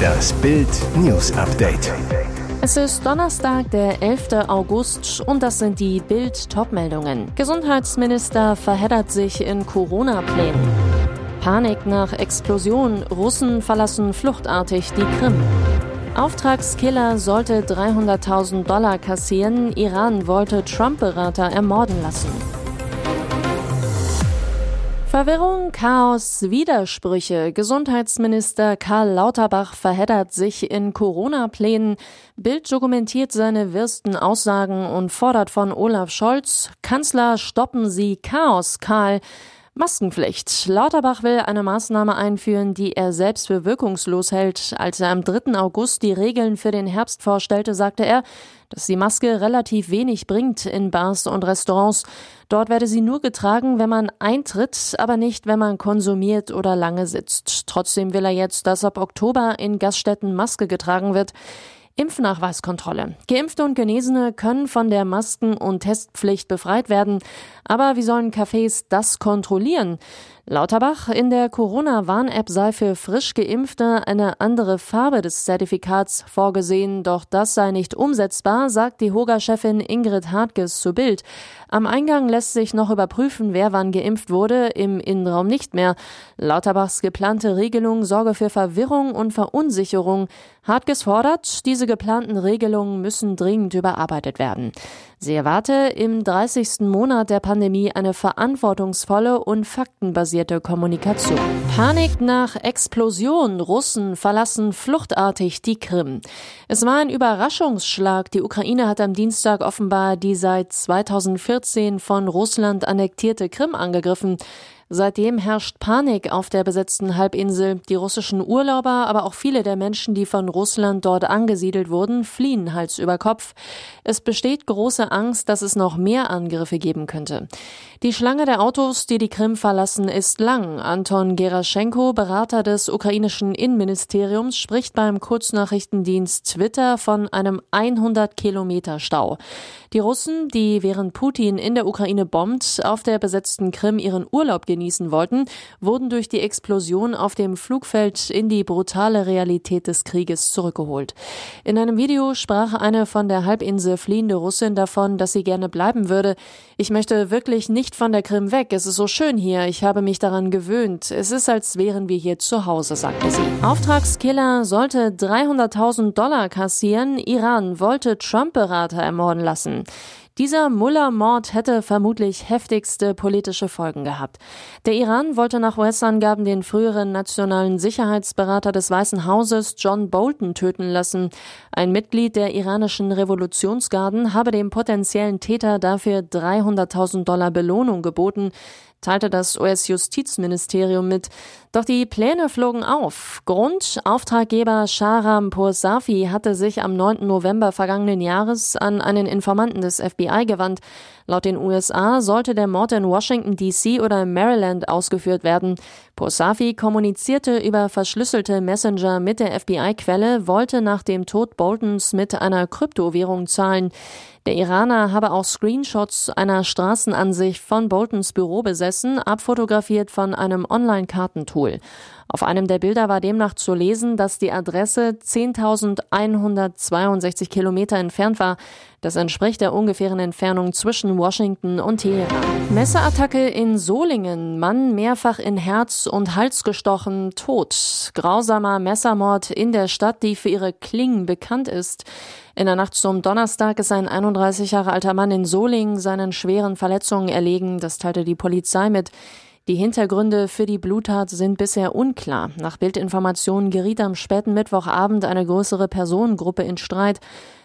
Das Bild News Update. Es ist Donnerstag, der 11. August und das sind die Bild Topmeldungen. Gesundheitsminister verheddert sich in Corona-Plänen. Panik nach Explosion, Russen verlassen fluchtartig die Krim. Auftragskiller sollte 300.000 Dollar kassieren, Iran wollte Trump-Berater ermorden lassen. Verwirrung, Chaos, Widersprüche. Gesundheitsminister Karl Lauterbach verheddert sich in Corona-Plänen. Bild dokumentiert seine wirsten Aussagen und fordert von Olaf Scholz, Kanzler, stoppen Sie Chaos, Karl. Maskenpflicht. Lauterbach will eine Maßnahme einführen, die er selbst für wirkungslos hält. Als er am 3. August die Regeln für den Herbst vorstellte, sagte er, dass die Maske relativ wenig bringt in Bars und Restaurants. Dort werde sie nur getragen, wenn man eintritt, aber nicht, wenn man konsumiert oder lange sitzt. Trotzdem will er jetzt, dass ab Oktober in Gaststätten Maske getragen wird. Impfnachweiskontrolle. Geimpfte und Genesene können von der Masken- und Testpflicht befreit werden. Aber wie sollen Cafés das kontrollieren? Lauterbach, in der Corona-Warn-App sei für frisch Geimpfte eine andere Farbe des Zertifikats vorgesehen, doch das sei nicht umsetzbar, sagt die Hoga-Chefin Ingrid Hartges zu Bild. Am Eingang lässt sich noch überprüfen, wer wann geimpft wurde, im Innenraum nicht mehr. Lauterbachs geplante Regelung sorge für Verwirrung und Verunsicherung. Hartges fordert, diese geplanten Regelungen müssen dringend überarbeitet werden. Sie erwarte im 30. Monat der Pandemie eine verantwortungsvolle und faktenbasierte Kommunikation. Panik nach Explosion. Russen verlassen fluchtartig die Krim. Es war ein Überraschungsschlag. Die Ukraine hat am Dienstag offenbar die seit 2014 von Russland annektierte Krim angegriffen. Seitdem herrscht Panik auf der besetzten Halbinsel. Die russischen Urlauber, aber auch viele der Menschen, die von Russland dort angesiedelt wurden, fliehen Hals über Kopf. Es besteht große Angst, dass es noch mehr Angriffe geben könnte. Die Schlange der Autos, die die Krim verlassen, ist lang. Anton Geraschenko, Berater des ukrainischen Innenministeriums, spricht beim Kurznachrichtendienst Twitter von einem 100 Kilometer Stau. Die Russen, die während Putin in der Ukraine bombt, auf der besetzten Krim ihren Urlaub genießen wollten, wurden durch die Explosion auf dem Flugfeld in die brutale Realität des Krieges zurückgeholt. In einem Video sprach eine von der Halbinsel fliehende Russin davon, dass sie gerne bleiben würde. Ich möchte wirklich nicht von der Krim weg. Es ist so schön hier. Ich habe mich daran gewöhnt. Es ist, als wären wir hier zu Hause, sagte sie. Auftragskiller sollte 300.000 Dollar kassieren. Iran wollte Trump-Berater ermorden lassen. Dieser Mullah-Mord hätte vermutlich heftigste politische Folgen gehabt. Der Iran wollte nach US-Angaben den früheren nationalen Sicherheitsberater des Weißen Hauses John Bolton töten lassen. Ein Mitglied der iranischen Revolutionsgarden habe dem potenziellen Täter dafür 300.000 Dollar Belohnung geboten teilte das US-Justizministerium mit. Doch die Pläne flogen auf. Grund, Auftraggeber Shahram Poursafi hatte sich am 9. November vergangenen Jahres an einen Informanten des FBI gewandt. Laut den USA sollte der Mord in Washington DC oder Maryland ausgeführt werden. Poursafi kommunizierte über verschlüsselte Messenger mit der FBI-Quelle, wollte nach dem Tod Boltons mit einer Kryptowährung zahlen. Der Iraner habe auch Screenshots einer Straßenansicht von Boltons Büro besessen, abfotografiert von einem Online-Kartentool. Auf einem der Bilder war demnach zu lesen, dass die Adresse 10.162 Kilometer entfernt war. Das entspricht der ungefähren Entfernung zwischen Washington und Teheran. Messerattacke in Solingen. Mann mehrfach in Herz und Hals gestochen, tot. Grausamer Messermord in der Stadt, die für ihre Klingen bekannt ist. In der Nacht zum Donnerstag ist ein 31 Jahre alter Mann in Solingen seinen schweren Verletzungen erlegen. Das teilte die Polizei mit. Die Hintergründe für die Bluttat sind bisher unklar. Nach Bildinformationen geriet am späten Mittwochabend eine größere Personengruppe in Streit.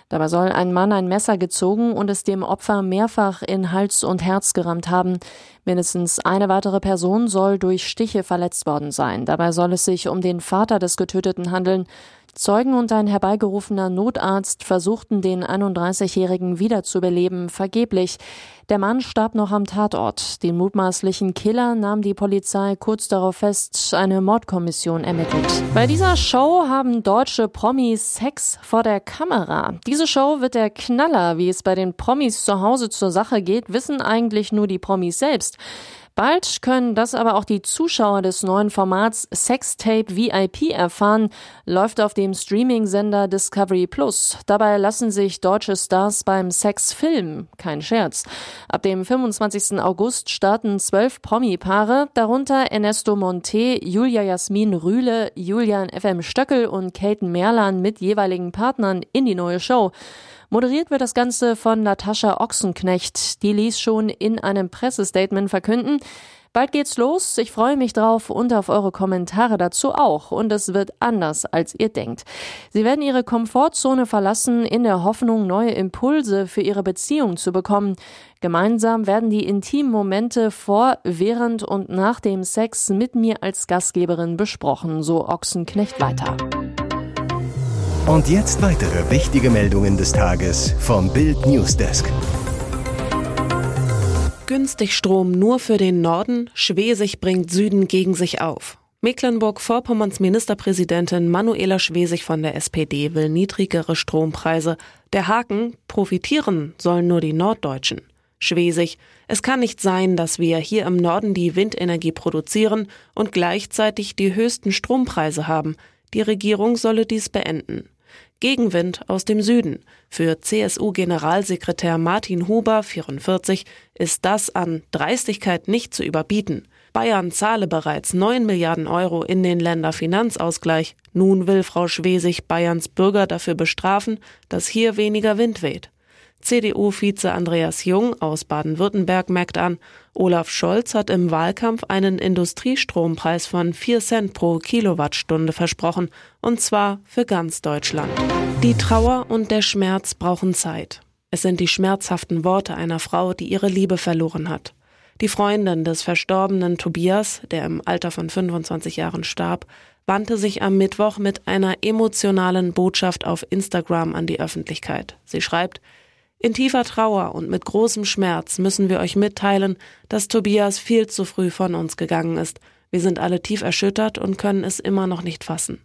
Dabei soll ein Mann ein Messer gezogen und es dem Opfer mehrfach in Hals und Herz gerammt haben. Mindestens eine weitere Person soll durch Stiche verletzt worden sein. Dabei soll es sich um den Vater des Getöteten handeln. Zeugen und ein herbeigerufener Notarzt versuchten den 31-Jährigen wiederzubeleben, vergeblich. Der Mann starb noch am Tatort. Den mutmaßlichen Killer nahm die Polizei kurz darauf fest, eine Mordkommission ermittelt. Bei dieser Show haben deutsche Promis Sex vor der Kamera. Diese Show wird der Knaller. Wie es bei den Promis zu Hause zur Sache geht, wissen eigentlich nur die Promis selbst. Bald können das aber auch die Zuschauer des neuen Formats Sextape VIP erfahren, läuft auf dem Streaming-Sender Discovery Plus. Dabei lassen sich deutsche Stars beim Sex filmen. Kein Scherz. Ab dem 25. August starten zwölf Promi-Paare, darunter Ernesto Monte, Julia Jasmin Rühle, Julian FM Stöckel und Kate Merlan mit jeweiligen Partnern in die neue Show. Moderiert wird das Ganze von Natascha Ochsenknecht. Die ließ schon in einem Pressestatement verkünden, Bald geht's los. Ich freue mich drauf und auf eure Kommentare dazu auch. Und es wird anders, als ihr denkt. Sie werden ihre Komfortzone verlassen, in der Hoffnung, neue Impulse für ihre Beziehung zu bekommen. Gemeinsam werden die intimen Momente vor, während und nach dem Sex mit mir als Gastgeberin besprochen, so Ochsenknecht weiter. Und jetzt weitere wichtige Meldungen des Tages vom Bild Newsdesk. Günstig Strom nur für den Norden, Schwesig bringt Süden gegen sich auf. Mecklenburg-Vorpommerns Ministerpräsidentin Manuela Schwesig von der SPD will niedrigere Strompreise. Der Haken, profitieren sollen nur die Norddeutschen. Schwesig, es kann nicht sein, dass wir hier im Norden die Windenergie produzieren und gleichzeitig die höchsten Strompreise haben. Die Regierung solle dies beenden. Gegenwind aus dem Süden. Für CSU-Generalsekretär Martin Huber, 44, ist das an Dreistigkeit nicht zu überbieten. Bayern zahle bereits 9 Milliarden Euro in den Länderfinanzausgleich. Nun will Frau Schwesig Bayerns Bürger dafür bestrafen, dass hier weniger Wind weht. CDU-Vize Andreas Jung aus Baden-Württemberg merkt an, Olaf Scholz hat im Wahlkampf einen Industriestrompreis von 4 Cent pro Kilowattstunde versprochen, und zwar für ganz Deutschland. Die Trauer und der Schmerz brauchen Zeit. Es sind die schmerzhaften Worte einer Frau, die ihre Liebe verloren hat. Die Freundin des verstorbenen Tobias, der im Alter von 25 Jahren starb, wandte sich am Mittwoch mit einer emotionalen Botschaft auf Instagram an die Öffentlichkeit. Sie schreibt, in tiefer Trauer und mit großem Schmerz müssen wir euch mitteilen, dass Tobias viel zu früh von uns gegangen ist. Wir sind alle tief erschüttert und können es immer noch nicht fassen.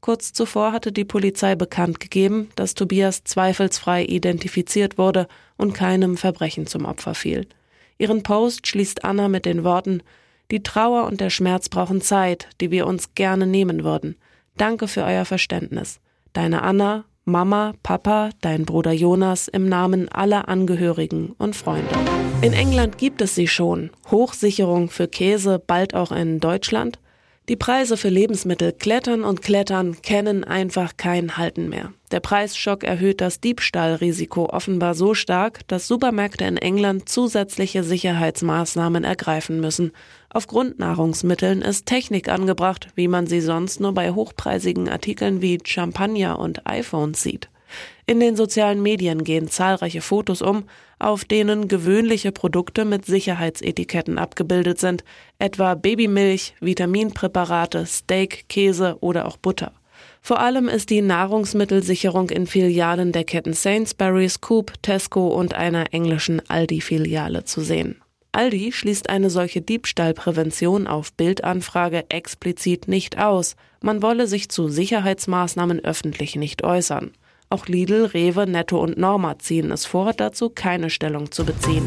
Kurz zuvor hatte die Polizei bekannt gegeben, dass Tobias zweifelsfrei identifiziert wurde und keinem Verbrechen zum Opfer fiel. Ihren Post schließt Anna mit den Worten Die Trauer und der Schmerz brauchen Zeit, die wir uns gerne nehmen würden. Danke für euer Verständnis. Deine Anna Mama, Papa, dein Bruder Jonas im Namen aller Angehörigen und Freunde. In England gibt es sie schon. Hochsicherung für Käse, bald auch in Deutschland. Die Preise für Lebensmittel klettern und klettern, kennen einfach kein Halten mehr. Der Preisschock erhöht das Diebstahlrisiko offenbar so stark, dass Supermärkte in England zusätzliche Sicherheitsmaßnahmen ergreifen müssen. Auf Grundnahrungsmitteln ist Technik angebracht, wie man sie sonst nur bei hochpreisigen Artikeln wie Champagner und iPhones sieht. In den sozialen Medien gehen zahlreiche Fotos um, auf denen gewöhnliche Produkte mit Sicherheitsetiketten abgebildet sind, etwa Babymilch, Vitaminpräparate, Steak, Käse oder auch Butter. Vor allem ist die Nahrungsmittelsicherung in Filialen der Ketten Sainsbury's, Coop, Tesco und einer englischen Aldi-Filiale zu sehen. Aldi schließt eine solche Diebstahlprävention auf Bildanfrage explizit nicht aus. Man wolle sich zu Sicherheitsmaßnahmen öffentlich nicht äußern. Auch Lidl, Rewe, Netto und Norma ziehen es vor, dazu keine Stellung zu beziehen.